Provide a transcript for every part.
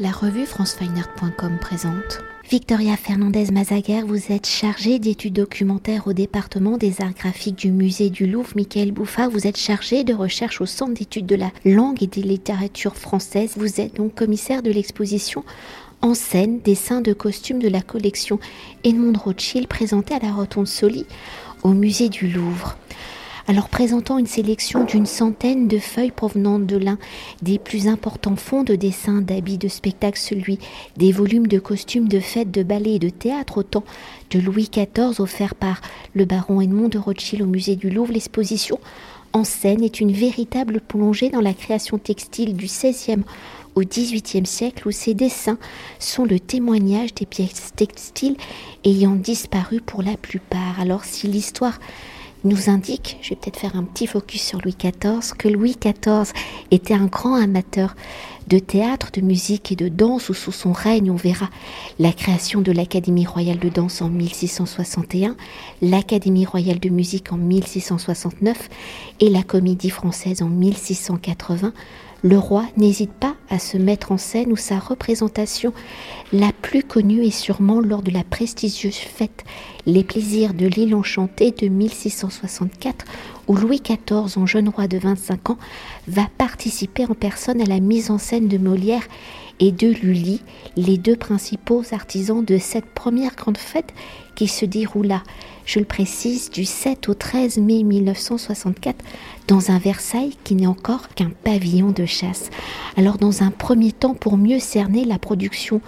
La revue francefineart.com présente. Victoria Fernandez Mazaguer, vous êtes chargée d'études documentaires au département des arts graphiques du musée du Louvre. Michael Bouffa, vous êtes chargée de recherche au centre d'études de la langue et des littératures françaises. Vous êtes donc commissaire de l'exposition en scène dessins de costumes de la collection Edmond Rothschild présentée à la Rotonde Soli au musée du Louvre alors présentant une sélection d'une centaine de feuilles provenant de l'un des plus importants fonds de dessins d'habits de spectacle, celui des volumes de costumes de fêtes, de ballet et de théâtre, autant de Louis XIV offert par le baron Edmond de Rothschild au musée du Louvre, l'exposition en scène est une véritable plongée dans la création textile du XVIe au XVIIIe siècle où ces dessins sont le témoignage des pièces textiles ayant disparu pour la plupart. Alors si l'histoire nous indique, je vais peut-être faire un petit focus sur Louis XIV, que Louis XIV était un grand amateur de théâtre, de musique et de danse, où sous son règne on verra la création de l'Académie royale de danse en 1661, l'Académie royale de musique en 1669 et la Comédie française en 1680 le roi n'hésite pas à se mettre en scène où sa représentation la plus connue est sûrement lors de la prestigieuse fête Les plaisirs de l'île enchantée de 1664 où Louis XIV, en jeune roi de 25 ans, va participer en personne à la mise en scène de Molière et de Lully, les deux principaux artisans de cette première grande fête qui se déroula, je le précise, du 7 au 13 mai 1964 dans un Versailles qui n'est encore qu'un pavillon de chasse. Alors dans un premier temps, pour mieux cerner la production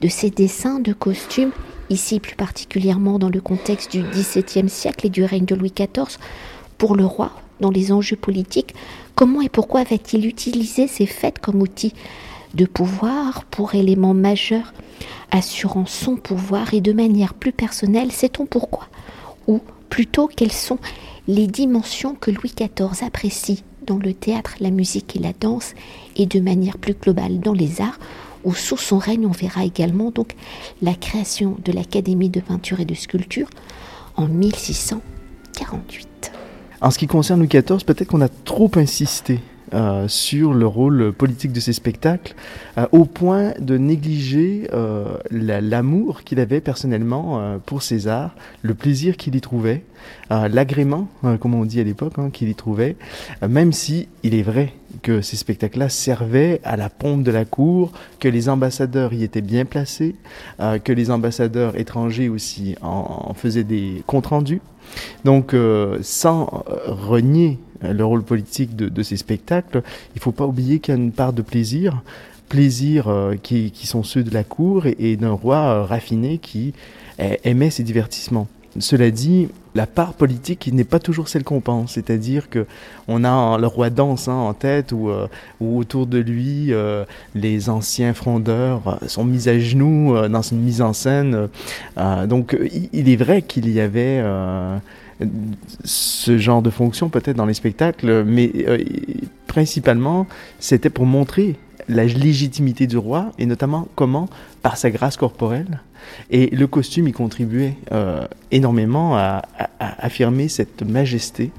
de ces dessins de costumes, ici plus particulièrement dans le contexte du XVIIe siècle et du règne de Louis XIV, pour le roi, dans les enjeux politiques, comment et pourquoi va-t-il utiliser ces fêtes comme outil de pouvoir pour élément majeur assurant son pouvoir et de manière plus personnelle, sait-on pourquoi? Ou plutôt quelles sont les dimensions que Louis XIV apprécie dans le théâtre, la musique et la danse et de manière plus globale dans les arts où sous son règne on verra également donc la création de l'Académie de peinture et de sculpture en 1648. En ce qui concerne Louis XIV, peut-être qu'on a trop insisté euh, sur le rôle politique de ces spectacles, euh, au point de négliger euh, l'amour qu'il avait personnellement pour César, le plaisir qu'il y trouvait, l'agrément, comme on dit à l'époque, hein, qu'il y trouvait, même si il est vrai que ces spectacles-là servaient à la pompe de la cour, que les ambassadeurs y étaient bien placés, que les ambassadeurs étrangers aussi en, en faisaient des comptes rendus. Donc, sans renier le rôle politique de, ces spectacles, il ne faut pas oublier qu'il y a une part de plaisir, plaisir euh, qui, sont ceux de la cour et, d'un roi euh, raffiné qui aimait ces divertissements. Cela dit, la part politique n'est pas toujours celle qu'on pense, c'est-à-dire que on a le roi danse hein, en tête ou, euh, autour de lui les anciens frondeurs sont mis à genoux dans une mise en scène. donc il est vrai qu'il y avait ce genre de fonction peut-être dans les spectacles, mais euh, principalement c'était pour montrer la légitimité du roi et notamment comment par sa grâce corporelle et le costume y contribuait euh, énormément à, affirmer cette majesté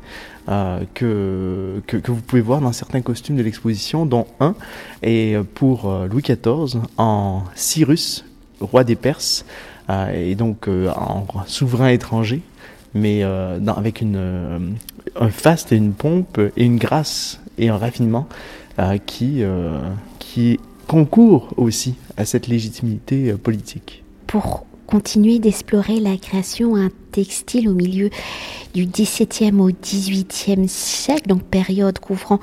euh, que, que, vous pouvez voir dans certains costumes de l'exposition, dont un est pour Louis XIV en Cyrus, roi des Perses, et donc en souverain étranger mais euh, avec une, euh, un faste et une pompe et une grâce et un raffinement euh, qui, qui concourent aussi à cette légitimité politique. Pour continuer d'explorer la création un textile au milieu du XVIIe au XVIIIe siècle, donc période couvrant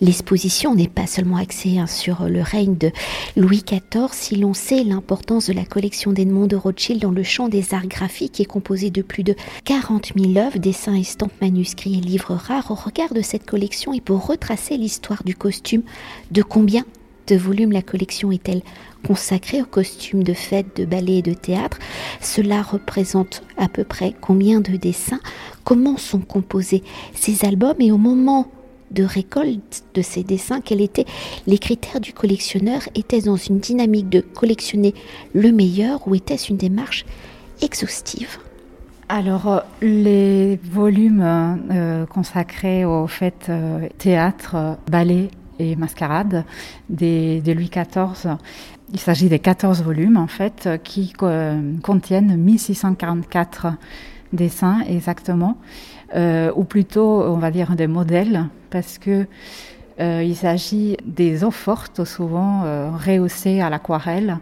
l'exposition. N'est pas seulement axée hein, sur le règne de Louis XIV, si l'on sait l'importance de la collection d'Edmond de Rothschild dans le champ des arts graphiques qui est composée de plus de 40 000 œuvres, dessins, estampes, manuscrits et livres rares, au regard de cette collection et pour retracer l'histoire du costume, de combien de volumes la collection est-elle consacrée aux costumes de fête, de ballet et de théâtre? Cela représente à peu près combien de dessins? Comment sont composés ces albums? Et au moment de récolte de ces dessins, quels étaient les critères du collectionneur? Était-ce dans une dynamique de collectionner le meilleur ou était-ce une démarche exhaustive? Alors, euh, les volumes euh, consacrés aux fêtes euh, théâtre, ballet et mascarade de Louis XIV Il s'agit des 14 volumes, en fait, qui contiennent 1644 dessins exactement, ou plutôt, on va dire, des modèles, parce que il s'agit des eaux fortes, souvent rehaussées à l'aquarelle,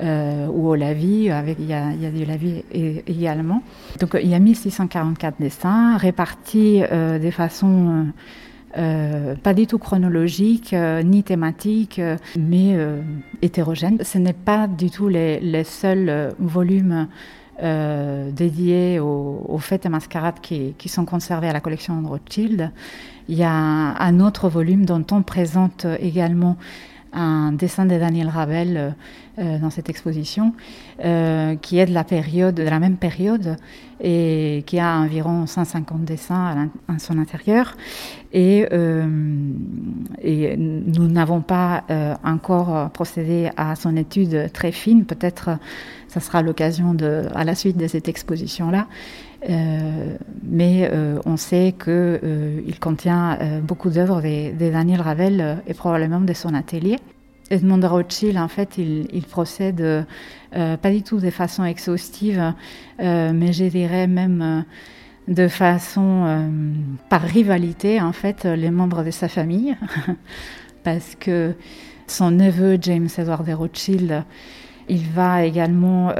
euh, ou au lavis, avec, il, y a, il y a du lavis également. Donc il y a 1644 dessins répartis euh, de façon euh, pas du tout chronologique ni thématique, mais hétérogène. Ce n'est pas du tout les, seuls volumes dédiés aux, aux, fêtes et mascarades qui, qui, sont conservés à la collection de Rothschild. Il y a un autre volume dont on présente également un dessin de Daniel Ravel euh, euh, dans cette exposition, euh, qui est de la période, de la même période, et qui a environ 150 dessins à, son intérieur. Et, et nous n'avons pas encore procédé à son étude très fine. Peut-être ça sera l'occasion à la suite de cette exposition-là. Mais on sait qu'il il contient beaucoup d'œuvres de, Daniel Ravel et probablement de son atelier. Edmond Rothschild, en fait, il, procède euh, pas du tout de façon exhaustive, euh, mais je dirais même euh, de façon par rivalité, en fait, les membres de sa famille, parce que son neveu James Edward de Rothschild, il va également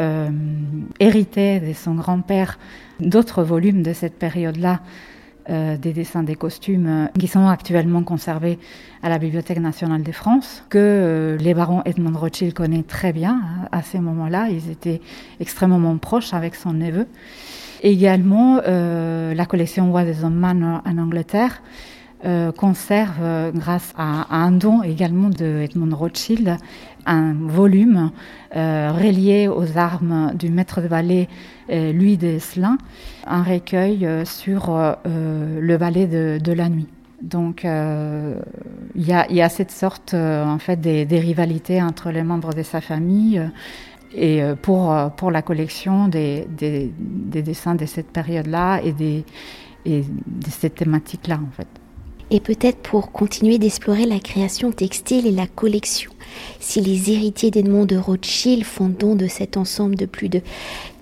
hériter de son grand-père d'autres volumes de cette période-là euh, des dessins des costumes euh, qui sont actuellement conservés à la Bibliothèque nationale de France, que euh, les barons Edmond Rothschild connaît très bien hein, à ces moments-là. Ils étaient extrêmement proches avec son neveu. Également, la collection What Manor en Angleterre conserve, grâce à, un don également de Edmond Rothschild, un volume relié aux armes du maître de ballet Louis de un recueil euh, sur euh, le ballet de, la nuit. Donc euh, il y, a, cette sorte en fait des, rivalités entre les membres de sa famille et pour, pour la collection des, des, dessins de cette période-là et, et de cette thématique-là en fait. Et peut-être pour continuer d'explorer la création textile et la collection, si les héritiers d'Edmond de Rothschild font don de cet ensemble de plus de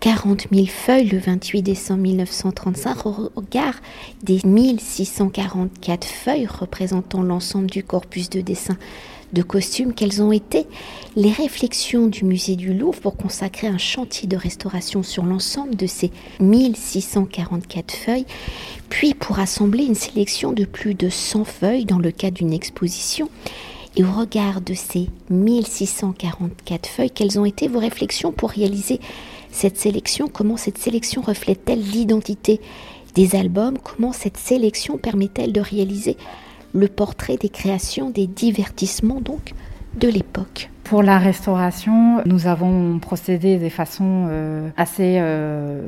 40 000 feuilles le 28 décembre 1935 au regard des 1644 feuilles représentant l'ensemble du corpus de dessins de costumes, quelles ont été les réflexions du musée du Louvre pour consacrer un chantier de restauration sur l'ensemble de ces 1644 feuilles, puis pour assembler une sélection de plus de 100 feuilles dans le cadre d'une exposition? Et au regard de ces 1644 feuilles, quelles ont été vos réflexions pour réaliser cette sélection? Comment cette sélection reflète-t-elle l'identité des albums? Comment cette sélection permet-elle de réaliser le portrait des créations, des divertissements donc de l'époque. Pour la restauration, nous avons procédé de façon euh, assez, euh,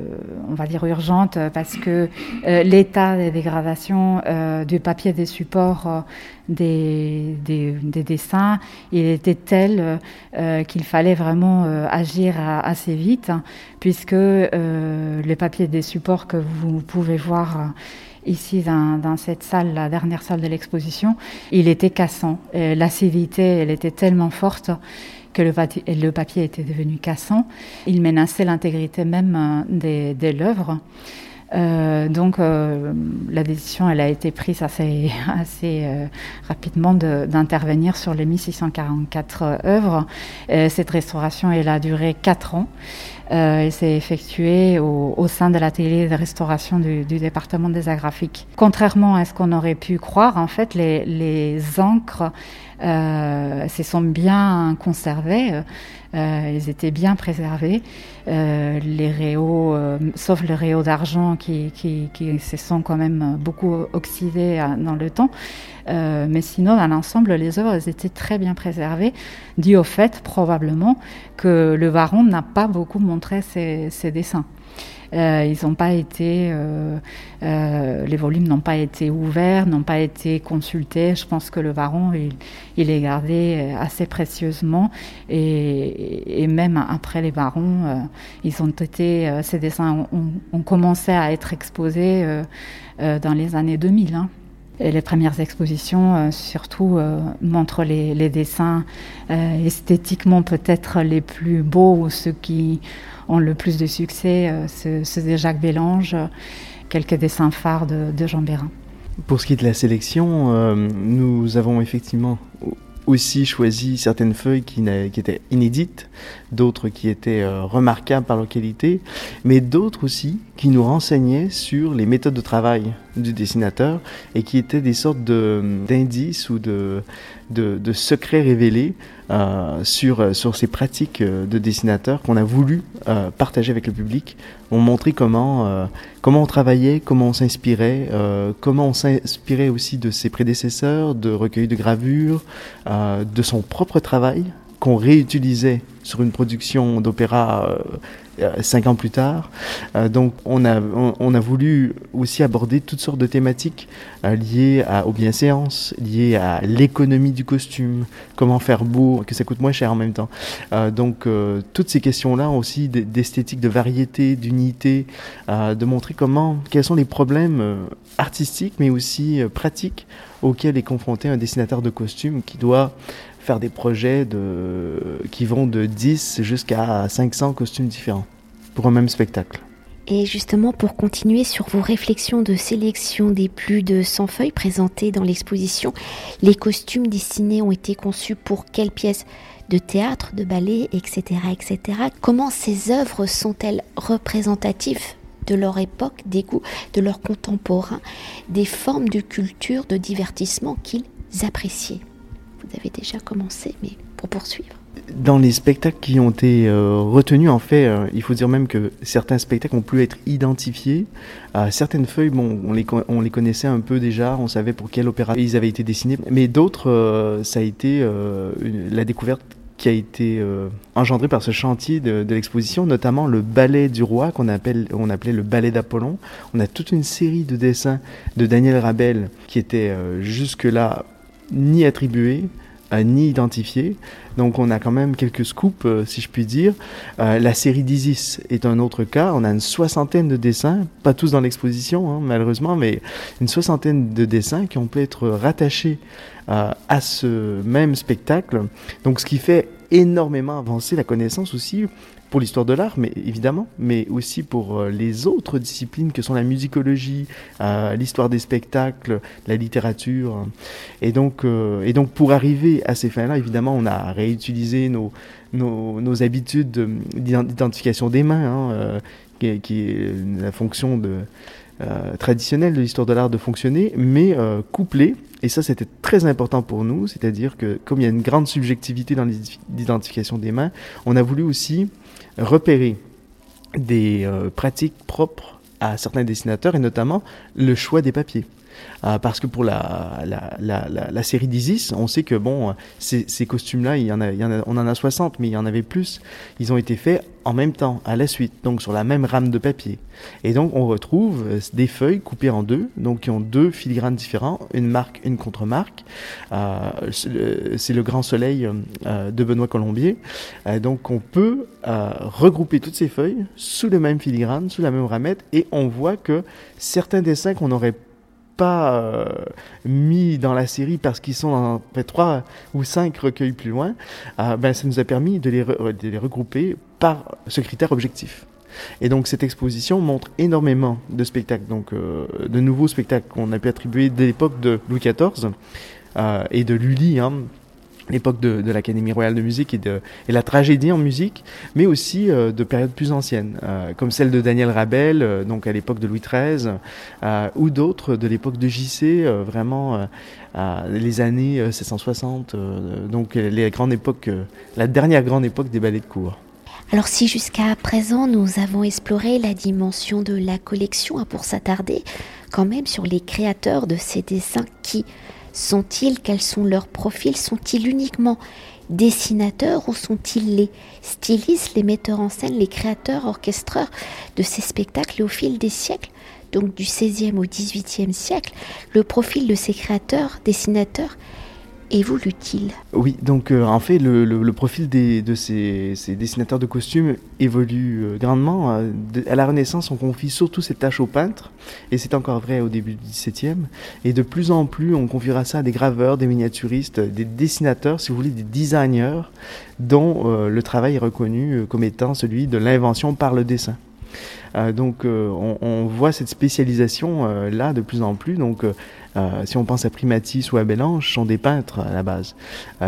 on va dire, urgente parce que euh, l'état des dégradations du papier des supports des, des, dessins, il était tel qu'il fallait vraiment agir assez vite puisque les papiers des supports que vous pouvez voir ici dans, cette salle, la dernière salle de l'exposition, il était cassant. L'acidité, elle était tellement forte que le, papier était devenu cassant. Il menaçait l'intégrité même euh, de, l'œuvre. Euh, donc euh, la décision, elle a été prise assez, rapidement d'intervenir sur les 1644 œuvres. cette restauration, elle a duré quatre ans. Euh, s'est effectuée au, sein de l'atelier de restauration du, département des arts graphiques. Contrairement à ce qu'on aurait pu croire, en fait, les, les encres euh, se sont bien conservées. Euh, ils étaient bien préservés. Euh, les réaux, euh, sauf les réaux d'argent qui, qui, qui, se sont quand même beaucoup oxydés dans le temps. Mais sinon, dans l'ensemble, les œuvres étaient très bien préservées, dû au fait probablement que le baron n'a pas beaucoup montré ses, dessins. Euh, ils n'ont pas été, euh, euh, les volumes n'ont pas été ouverts, n'ont pas été consultés. Je pense que le baron, il, il est gardé assez précieusement et, même après les barons, ils ont été, ces dessins ont, ont, commencé à être exposés dans les années 2000. Hein. Et les premières expositions, surtout, montrent les, dessins esthétiquement peut-être les plus beaux ou ceux qui ont le plus de succès. C'est de Jacques Bélange, quelques dessins phares de, de Jean Bérin. Pour ce qui est de la sélection, euh, nous avons effectivement aussi choisi certaines feuilles qui, étaient inédites, d'autres qui étaient euh, remarquables par leur qualité, mais d'autres aussi qui nous renseignaient sur les méthodes de travail du dessinateur et qui étaient des sortes d'indices ou de, secrets révélés euh, sur, sur ces pratiques euh, de dessinateur qu'on a voulu euh, partager avec le public. On montrait comment, euh, comment on travaillait, comment on s'inspirait, euh, comment on s'inspirait aussi de ses prédécesseurs, de recueils de gravures, de son propre travail qu'on réutilisait sur une production d'opéra euh, cinq ans plus tard. Euh, donc on a, on, a voulu aussi aborder toutes sortes de thématiques euh, liées à, aux bienséances, liées à l'économie du costume, comment faire beau, que ça coûte moins cher en même temps. donc toutes ces questions-là aussi d'esthétique, de variété, d'unité, de montrer comment, quels sont les problèmes artistiques mais aussi pratiques auxquels est confronté un dessinateur de costume qui doit faire des projets de, qui vont de 10 jusqu'à 500 costumes différents pour un même spectacle. Et justement, pour continuer sur vos réflexions de sélection des plus de 100 feuilles présentées dans l'exposition, les costumes dessinés ont été conçus pour quelles pièces de théâtre, de ballet, etc., etc. Comment ces œuvres sont-elles représentatives de leur époque, des goûts de leurs contemporains, des formes de culture, de divertissement qu'ils appréciaient? Avez déjà commencé, mais pour poursuivre. Dans les spectacles qui ont été euh, retenus, en fait, euh, il faut dire même que certains spectacles ont pu être identifiés. Euh, certaines feuilles, bon, on les, on les connaissait un peu déjà, on savait pour quel opéra ils avaient été dessinés, mais d'autres, ça a été la découverte qui a été engendrée par ce chantier de, l'exposition, notamment le ballet du roi qu'on appelait le ballet d'Apollon. On a toute une série de dessins de Daniel Rabel qui étaient jusque-là ni attribué, euh, ni identifié. Donc on a quand même quelques scoops, euh, si je puis dire. Euh, la série d'Isis est un autre cas. On a une soixantaine de dessins, pas tous dans l'exposition hein, malheureusement, mais une soixantaine de dessins qui ont pu être rattachés à ce même spectacle. Donc ce qui fait énormément avancer la connaissance aussi pour l'histoire de l'art, mais évidemment, mais aussi pour euh, les autres disciplines que sont la musicologie, euh, l'histoire des spectacles, la littérature. Et donc, euh, et donc pour arriver à ces fins-là, évidemment, on a réutilisé nos, nos, habitudes d'identification des mains, hein, qui, est la fonction traditionnelle de l'histoire de l'art de fonctionner, mais couplée et ça, c'était très important pour nous, c'est-à-dire que comme il y a une grande subjectivité dans l'identification des mains, on a voulu aussi repérer des euh, pratiques propres à certains dessinateurs et notamment le choix des papiers. Euh, parce que pour la, la, la, la série d'Isis, on sait que bon, ces, costumes-là, il y en a, on en a 60, mais il y en avait plus. Ils ont été faits en même temps, à la suite, donc sur la même rame de papier. Et donc on retrouve euh, des feuilles coupées en deux, donc qui ont deux filigranes différents, une marque, une contre-marque. Euh, c'est le Grand Soleil de Benoît Colombier. Donc on peut regrouper toutes ces feuilles sous le même filigrane, sous la même ramette, et on voit que certains dessins qu'on aurait pas euh, mis dans la série parce qu'ils sont dans trois ou cinq recueils plus loin, euh, ben, ça nous a permis de les, de les regrouper par ce critère objectif. Et donc cette exposition montre énormément de spectacles, donc euh, de nouveaux spectacles qu'on a pu attribuer dès l'époque de Louis XIV euh, et de Lully, hein, l'époque de, de l'Académie royale de musique et, de, et la tragédie en musique, mais aussi euh, de périodes plus anciennes, euh, comme celle de Daniel Rabel, euh, donc à l'époque de Louis XIII, ou d'autres de l'époque de JC, vraiment les années 760, donc les grandes époques, la dernière grande époque des ballets de cour. Alors si jusqu'à présent nous avons exploré la dimension de la collection, hein, pour s'attarder quand même sur les créateurs de ces dessins qui sont-ils Quels sont leurs profils? Sont-ils uniquement dessinateurs ou sont-ils les stylistes, les metteurs en scène, les créateurs, orchestreurs de ces spectacles au fil des siècles, donc du XVIe au XVIIIe siècle, le profil de ces créateurs, dessinateurs évolue-t-il Oui, donc euh, en fait, le, profil de ces, dessinateurs de costumes évolue euh, grandement. à la Renaissance, on confie surtout cette tâche aux peintres, et c'est encore vrai au début du XVIIe. Et de plus en plus, on confiera ça à des graveurs, des miniaturistes, des dessinateurs, si vous voulez, des designers, dont le travail est reconnu comme étant celui de l'invention par le dessin. Euh, donc euh, on, voit cette spécialisation euh, là de plus en plus. Donc si on pense à Primatis ou à Bellange, sont des peintres à la base.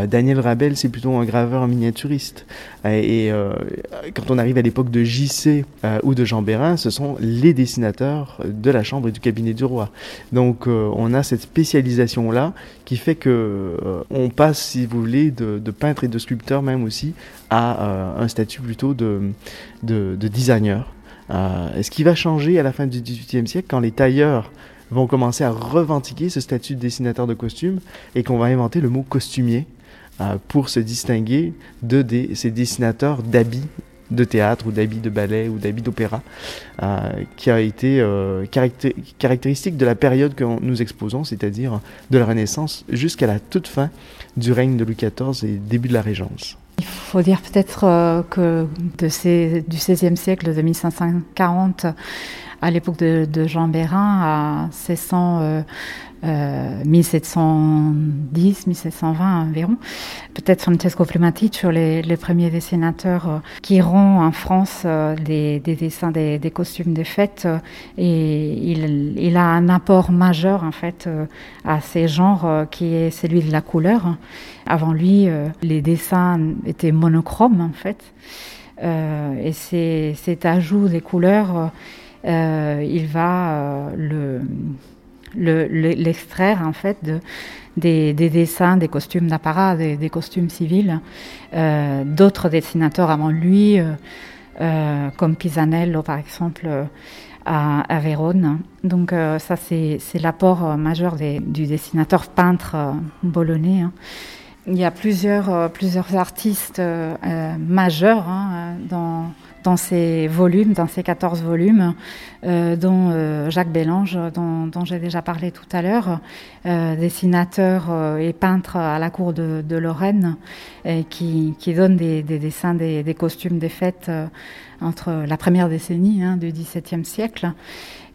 Daniel Rabel, c'est plutôt un graveur miniaturiste. et quand on arrive à l'époque de JC ou de Jean Bérin, ce sont les dessinateurs de la chambre et du cabinet du roi. Donc on a cette spécialisation là qui fait que on passe, si vous voulez, de, peintre et de sculpteur même aussi à un statut plutôt de designer. Euh, ce qui va changer à la fin du XVIIIe siècle quand les tailleurs vont commencer à revendiquer ce statut de dessinateur de costumes et qu'on va inventer le mot costumier euh, pour se distinguer de ces dessinateurs d'habits de théâtre ou d'habits de ballet ou d'habits d'opéra, euh, qui a été caractéristique de la période que nous exposons, c'est-à-dire de la Renaissance jusqu'à la toute fin du règne de Louis XIV et début de la Régence. Il faut dire peut-être euh, que de du XVIe siècle, de 1540 à l'époque de, Jean Bérin, à 1600, 1710, 1720 environ. Peut-être Francesco Plumatic sur les, premiers dessinateurs euh, qui iront en France euh, des, dessins des, costumes des fêtes. et il, il, a un apport majeur en fait à ces genres qui est celui de la couleur. Avant lui, les dessins étaient monochromes en fait. et cet ajout des couleurs euh, il va euh, le l'extraire en fait de, des, dessins, des costumes d'apparat, des, costumes civils. Euh, d'autres dessinateurs avant lui, comme Pisanello par exemple à, à Vérone. Donc ça c'est l'apport majeur du dessinateur peintre bolonais. Hein. Il y a plusieurs, plusieurs artistes majeurs hein, dans dans ces volumes, dans ces 14 volumes, euh, dont euh, Jacques Bélange, dont, j'ai déjà parlé tout à l'heure, euh, dessinateur et peintre à la cour de, Lorraine, qui, donne des, dessins des, costumes des fêtes entre la première décennie hein, du XVIIe siècle.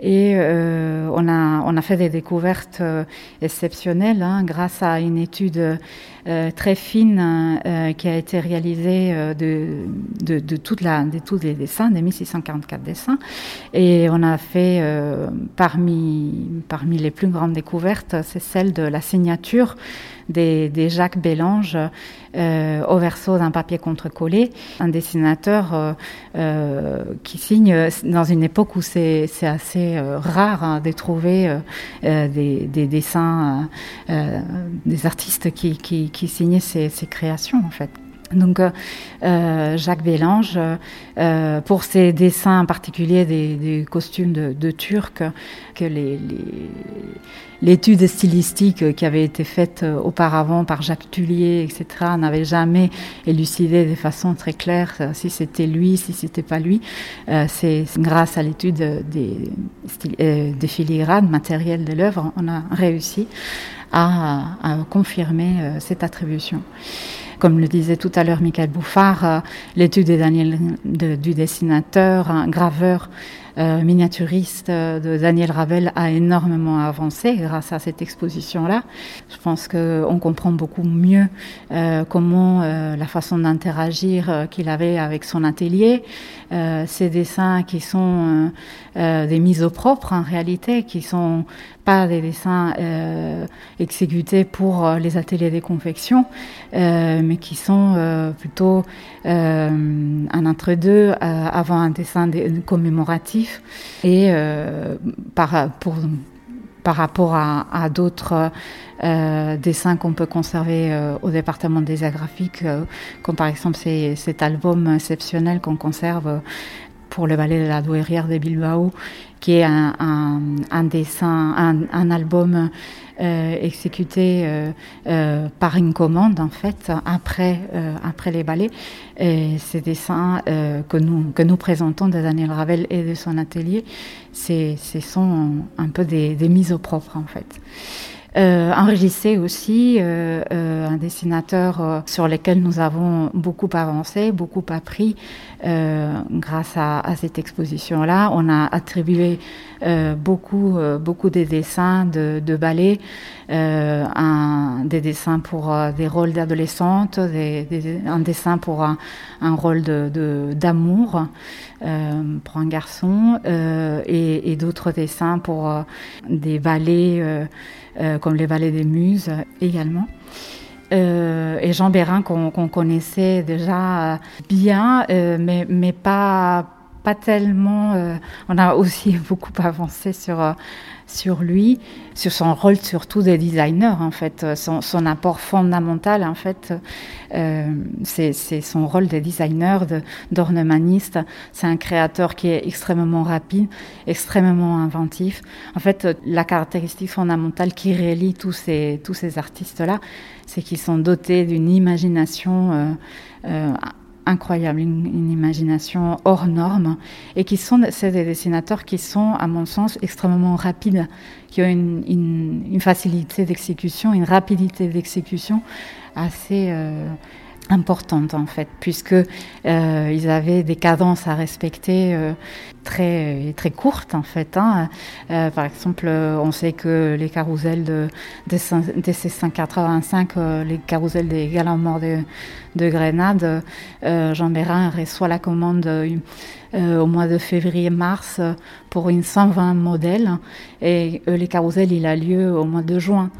Et euh, on, a, on a fait des découvertes euh, exceptionnelles hein, grâce à une étude euh, très fine qui a été réalisée de, de, de, la, de tous les dessins, des 1644 dessins. Et on a fait parmi, parmi les plus grandes découvertes, c'est celle de la signature des, Jacques Bélange euh, au verso d'un papier contre-collé, un dessinateur euh, euh, qui signe dans une époque où c'est assez rare hein, de trouver des, dessins, des artistes qui, qui, signaient ces, créations en fait. Donc Jacques Bélange, pour ses dessins en particulier des, costumes de, de Turcs, que les, l'étude stylistique qui avait été faite euh, auparavant par Jacques Tullier, etc., n'avait jamais élucidé de façon très claire euh, si c'était lui, si c'était pas lui. Euh, c'est grâce à l'étude des, des filigranes matériels de l'œuvre, on a réussi à, confirmer cette attribution. Comme le disait tout à l'heure Michael Bouffard, l'étude du dessinateur, graveur, euh, miniaturiste de Daniel Ravel a énormément avancé grâce à cette exposition-là. Je pense qu'on comprend beaucoup mieux euh, comment euh, la façon d'interagir qu'il avait avec son atelier, ces dessins qui sont des mises au propre en réalité, qui sont pas des dessins exécutés pour les ateliers de confection, mais qui sont plutôt un entre-deux avant un dessin commémoratif et euh, par, par rapport à, d'autres euh, dessins qu'on peut conserver euh, au département des graphiques, comme par exemple cet album exceptionnel qu'on conserve pour le ballet de la douairière de Bilbao, qui est un, dessin, un, album euh, exécuté euh, euh, par une commande en fait après après les ballets. Et ces dessins que nous que nous présentons de Daniel Ravel et de son atelier, ce sont un peu des, mises au propre en fait. Euh, enregistré aussi un dessinateur sur lequel nous avons beaucoup avancé, beaucoup appris grâce à, cette exposition-là. On a attribué beaucoup, beaucoup des dessins de, de ballet, des dessins pour des rôles d'adolescente, des, des, un dessin pour un, rôle d'amour de, pour un garçon et, et d'autres dessins pour des ballets euh, comme les Vallées des Muses également. Euh, et Jean Bérin qu'on qu connaissait déjà bien, euh, mais, mais pas, pas tellement. Euh, on a aussi beaucoup avancé sur, euh, sur lui, sur son rôle surtout de designer en fait, son, son apport fondamental en fait, euh, c'est son rôle de designer, d'ornemaniste. C'est un créateur qui est extrêmement rapide, extrêmement inventif. En fait, la caractéristique fondamentale qui relie tous ces tous ces artistes là, c'est qu'ils sont dotés d'une imagination euh, euh, incroyable, une, imagination hors norme, et qui sont des dessinateurs qui sont, à mon sens, extrêmement rapides, qui ont une facilité d'exécution, une rapidité d'exécution assez euh, importante en fait, puisque euh, ils avaient des cadences à respecter euh, très très courtes en fait. Hein. Euh, par exemple, on sait que les carousels de de, de ces 185, euh, les carousels des galants morts de, de Grenade, euh, Jean Bérin reçoit la commande euh, au mois de février-mars pour une 120 modèles et les carousels il a lieu au mois de juin.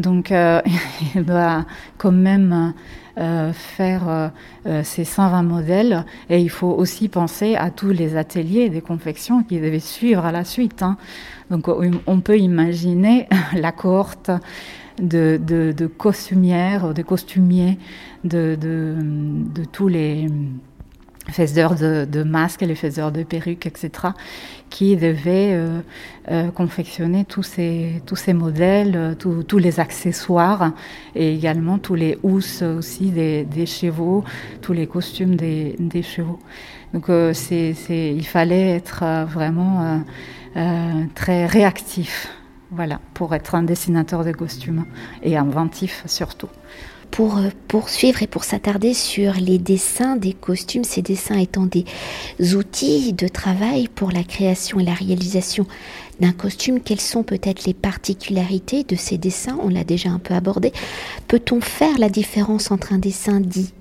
Donc, euh, il doit quand même euh, faire euh, ces 120 modèles et il faut aussi penser à tous les ateliers de confection qui devaient suivre à la suite. Hein. Donc, on peut imaginer la cohorte de, costumières, de costumiers, de tous les faiseurs de, masques, les faiseurs de perruques, etc., qui devaient euh, euh, confectionner tous ces, tous ces modèles, euh, tous, les accessoires et également tous les housses aussi des, des chevaux, tous les costumes des, des chevaux. Donc euh, c'est, il fallait être vraiment très réactif, voilà, pour être un dessinateur de costumes et inventif surtout pour poursuivre et pour s'attarder sur les dessins des costumes, ces dessins étant des outils de travail pour la création et la réalisation d'un costume, quelles sont peut-être les particularités de ces dessins? On l'a déjà un peu abordé. Peut-on faire la différence entre un dessin dit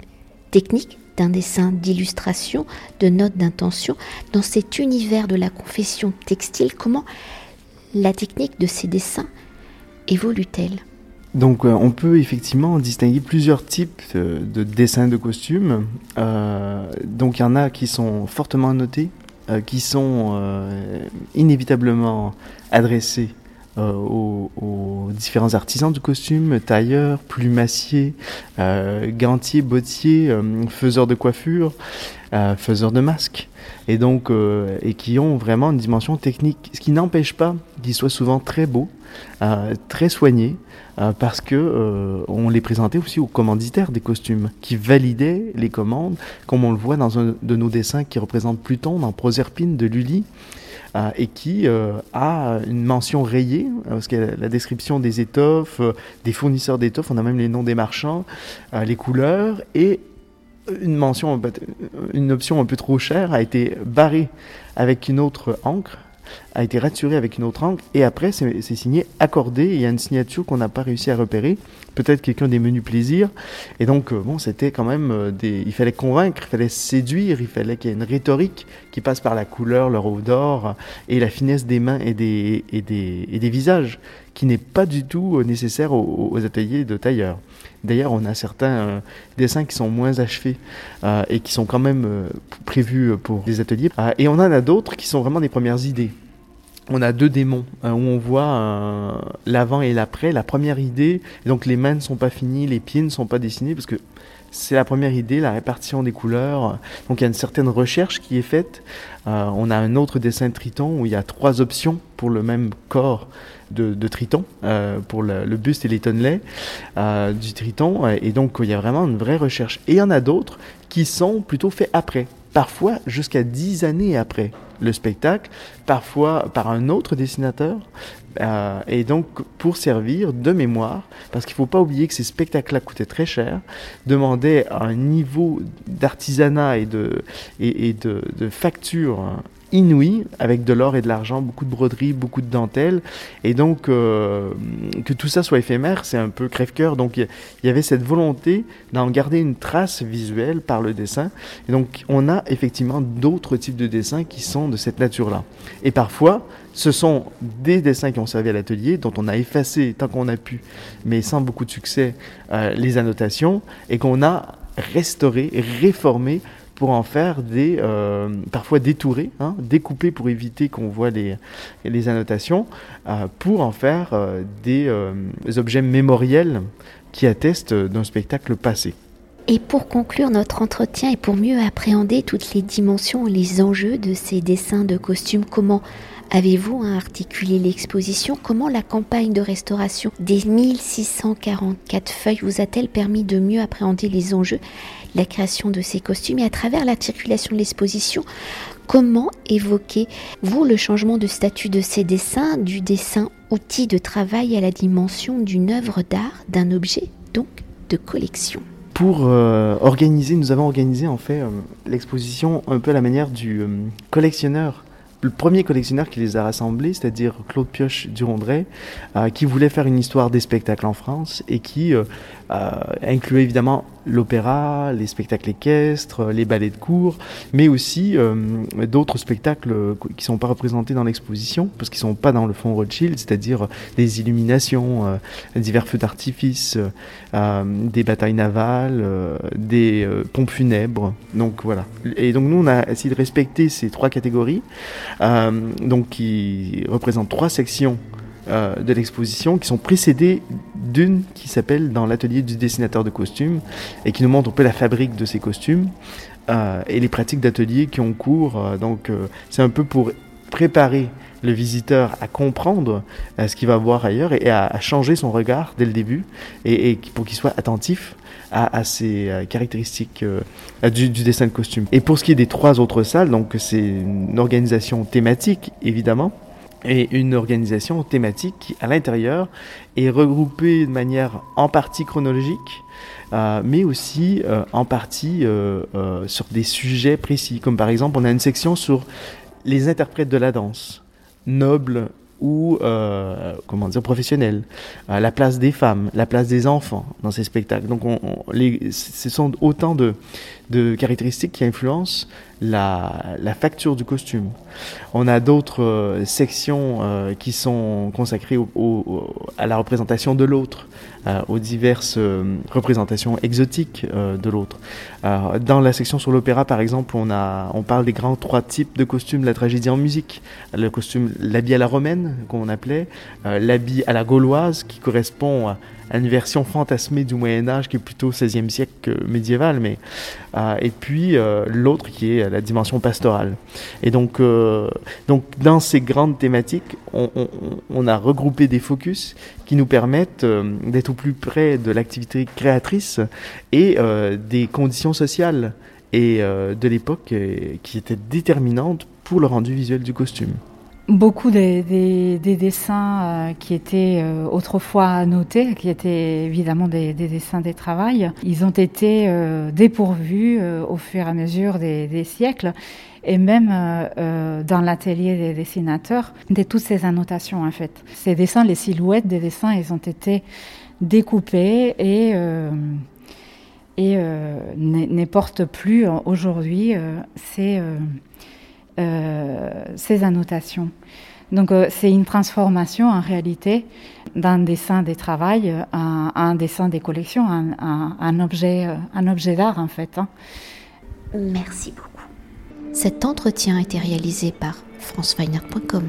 technique d'un dessin d'illustration, de notes d'intention, dans cet univers de la confession textile, comment la technique de ces dessins évolue-t-elle? Donc euh, on peut effectivement distinguer plusieurs types de, de dessins de costumes. Euh, donc il y en a qui sont fortement notés, euh, qui sont euh, inévitablement adressés euh, aux, différents artisans de costumes, tailleurs, plumassiers, euh, gantiers, bottiers, faiseurs de coiffure, faiseurs de masques. Et donc, et qui ont vraiment une dimension technique, ce qui n'empêche pas qu'ils soient souvent très beaux, très soignés, euh, parce que euh, on les présentait aussi aux commanditaires des costumes qui validaient les commandes, comme on le voit dans un de nos dessins qui représente Pluton dans Proserpine de Lully. Euh, et qui euh, a une mention rayée, parce qu'il la description des étoffes, euh, des fournisseurs d'étoffes, on a même les noms des marchands, euh, les couleurs, et une une option un peu trop chère a été barrée avec une autre encre, a été raturé avec une autre encre et après c'est signé accordé. Il y a une signature qu'on n'a pas réussi à repérer. Peut-être quelqu'un des menus plaisirs. Et donc, euh, bon, c'était quand même euh, des. Il fallait convaincre, il fallait séduire, il fallait qu'il y ait une rhétorique qui passe par la couleur, le d'or et la finesse des mains et des, et des, et des visages, qui n'est pas du tout euh, nécessaire aux, ateliers de tailleurs. D'ailleurs, on a certains dessins qui sont moins achevés et qui sont quand même prévus pour des ateliers. et on en a d'autres qui sont vraiment des premières idées on a deux démons euh, où on voit euh, l'avant et l'après. La première idée, donc les mains ne sont pas finies, les pieds ne sont pas dessinés parce que c'est la première idée, la répartition des couleurs. Donc il y a une certaine recherche qui est faite. Euh, on a un autre dessin de Triton où il y a trois options pour le même corps de, Triton, euh, pour le, buste et les tonnelets du Triton. Et donc il y a vraiment une vraie recherche. Et il y en a d'autres qui sont plutôt faits après, parfois jusqu'à dix années après le spectacle, parfois par un autre dessinateur, euh, et donc pour servir de mémoire, parce qu'il ne faut pas oublier que ces spectacles-là coûtaient très cher, demandaient un niveau d'artisanat et de, et, de, de facture inouïe, avec de l'or et de l'argent, beaucoup de broderies, beaucoup de dentelles. Et donc, euh, que tout ça soit éphémère, c'est un peu crève-cœur. Donc, il y, avait cette volonté d'en garder une trace visuelle par le dessin. Et donc, on a effectivement d'autres types de dessins qui sont de cette nature-là. Et parfois, ce sont des dessins qui ont servi à l'atelier, dont on a effacé tant qu'on a pu, mais sans beaucoup de succès, euh, les annotations, et qu'on a restauré, réformé pour en faire des, euh, parfois détourés, hein, découpés pour éviter qu'on voit les, les annotations, euh, pour en faire euh, des, objets mémoriels qui attestent d'un spectacle passé. Et pour conclure notre entretien et pour mieux appréhender toutes les dimensions et les enjeux de ces dessins de costumes, comment avez-vous articulé l'exposition? Comment la campagne de restauration des 1644 feuilles vous a-t-elle permis de mieux appréhender les enjeux la création de ces costumes et à travers l'articulation de l'exposition, comment évoquez-vous le changement de statut de ces dessins, du dessin outil de travail à la dimension d'une œuvre d'art, d'un objet, donc de collection? Pour euh, organiser, nous avons organisé en fait euh, l'exposition un peu à la manière du euh, collectionneur le premier collectionneur qui les a rassemblés, c'est-à-dire Claude Pioche du euh, qui voulait faire une histoire des spectacles en France et qui euh, incluait évidemment l'opéra, les spectacles équestres, les ballets de cour, mais aussi d'autres spectacles qui ne sont pas représentés dans l'exposition, parce qu'ils ne sont pas dans le fond Rothschild, c'est-à-dire des illuminations, divers feux d'artifice, des batailles navales, des pompes funèbres. Donc voilà. Et donc nous, on a essayé de respecter ces trois catégories. Euh, donc qui représente trois sections euh, de l'exposition qui sont précédées d'une qui s'appelle dans l'atelier du dessinateur de costumes et qui nous montre un peu la fabrique de ces costumes euh, et les pratiques d'atelier qui ont cours. donc c'est un peu pour préparer le visiteur à comprendre ce qu'il va voir ailleurs et à, changer son regard dès le début et, pour qu'il soit attentif à, ces euh, caractéristiques euh, du, dessin de costume. Et pour ce qui est des trois autres salles, donc c'est une organisation thématique évidemment et une organisation thématique qui, à l'intérieur, est regroupée de manière en partie chronologique, euh, mais aussi en partie sur des sujets précis. Comme par exemple, on a une section sur les interprètes de la danse, nobles ou euh, comment dire professionnelle, euh, la place des femmes, la place des enfants dans ces spectacles. Donc, on, ce sont autant de, de caractéristiques qui influencent la, facture du costume. On a d'autres euh, sections euh, qui sont consacrées à la représentation de l'autre, euh, aux diverses représentations exotiques de l'autre. dans la section sur l'opéra, par exemple, on, a, on parle des grands trois types de costumes de la tragédie en musique. Le costume, l'habit à la romaine, qu'on appelait, l'habit à la gauloise, qui correspond à une version fantasmée du Moyen Âge qui est plutôt 16e siècle médiéval, mais euh, et puis euh, l'autre qui est la dimension pastorale. Et donc, euh, donc dans ces grandes thématiques, on, on, on, a regroupé des focus qui nous permettent d'être au plus près de l'activité créatrice et des conditions sociales et de l'époque qui étaient déterminantes pour le rendu visuel du costume. Beaucoup des, dessins euh, qui étaient euh, autrefois notés, qui étaient évidemment des, dessins des travails, ils ont été euh, dépourvus au fur et à mesure des, siècles et même dans l'atelier des dessinateurs de toutes ces annotations en fait. Ces dessins, les silhouettes des dessins, ils ont été découpés et et ne portent plus aujourd'hui ces ces annotations. Donc euh, c'est une transformation en réalité d'un dessin des travail à, un dessin des collections, un, un objet, euh, un objet d'art en fait. Hein. Merci beaucoup. Cet entretien a été réalisé par franceweiner.com.